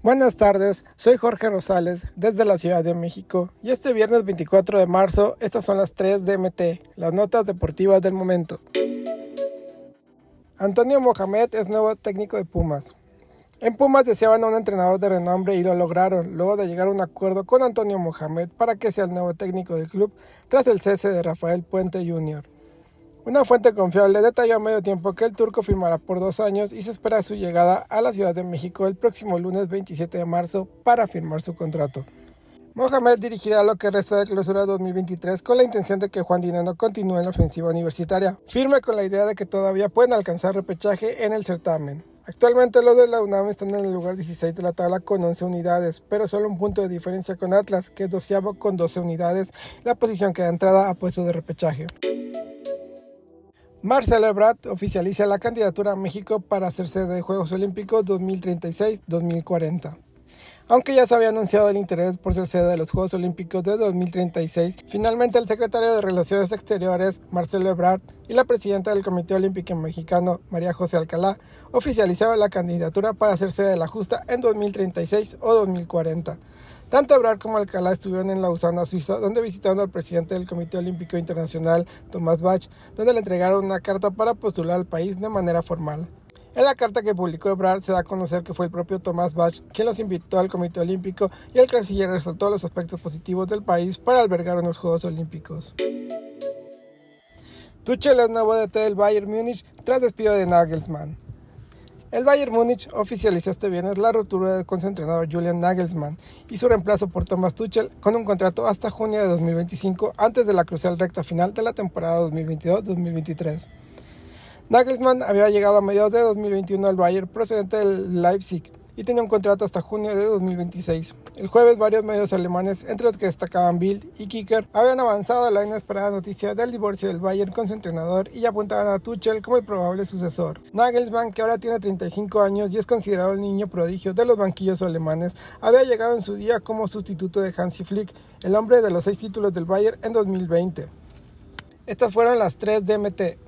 Buenas tardes, soy Jorge Rosales desde la Ciudad de México y este viernes 24 de marzo estas son las 3 DMT, las notas deportivas del momento. Antonio Mohamed es nuevo técnico de Pumas. En Pumas deseaban a un entrenador de renombre y lo lograron, luego de llegar a un acuerdo con Antonio Mohamed para que sea el nuevo técnico del club tras el cese de Rafael Puente Jr. Una fuente confiable detalló a medio tiempo que el turco firmará por dos años y se espera su llegada a la Ciudad de México el próximo lunes 27 de marzo para firmar su contrato. Mohamed dirigirá lo que resta de clausura 2023 con la intención de que Juan Dineno continúe en la ofensiva universitaria, firme con la idea de que todavía pueden alcanzar repechaje en el certamen. Actualmente los de la UNAM están en el lugar 16 de la tabla con 11 unidades, pero solo un punto de diferencia con Atlas, que es doceavo con 12 unidades, la posición que da entrada a puesto de repechaje. Marcelo Ebrard oficializa la candidatura a México para hacerse de Juegos Olímpicos 2036-2040. Aunque ya se había anunciado el interés por ser sede de los Juegos Olímpicos de 2036, finalmente el secretario de Relaciones Exteriores, Marcelo Ebrard, y la presidenta del Comité Olímpico Mexicano, María José Alcalá, oficializaron la candidatura para ser sede de la justa en 2036 o 2040. Tanto Ebrard como Alcalá estuvieron en Lausana, Suiza, donde visitaron al presidente del Comité Olímpico Internacional, Tomás Bach, donde le entregaron una carta para postular al país de manera formal. En la carta que publicó Ebrard se da a conocer que fue el propio Tomás Bach quien los invitó al Comité Olímpico y el canciller resaltó los aspectos positivos del país para albergar unos Juegos Olímpicos. Tuchel es nuevo DT del Bayern Múnich tras despido de Nagelsmann. El Bayern Múnich oficializó este viernes la ruptura con su entrenador Julian Nagelsmann y su reemplazo por Thomas Tuchel con un contrato hasta junio de 2025 antes de la crucial recta final de la temporada 2022-2023. Nagelsmann había llegado a mediados de 2021 al Bayern procedente del Leipzig y tenía un contrato hasta junio de 2026. El jueves varios medios alemanes, entre los que destacaban Bild y Kicker, habían avanzado a la inesperada noticia del divorcio del Bayern con su entrenador y apuntaban a Tuchel como el probable sucesor. Nagelsmann, que ahora tiene 35 años y es considerado el niño prodigio de los banquillos alemanes, había llegado en su día como sustituto de Hansi Flick, el hombre de los seis títulos del Bayern en 2020. Estas fueron las tres DMT.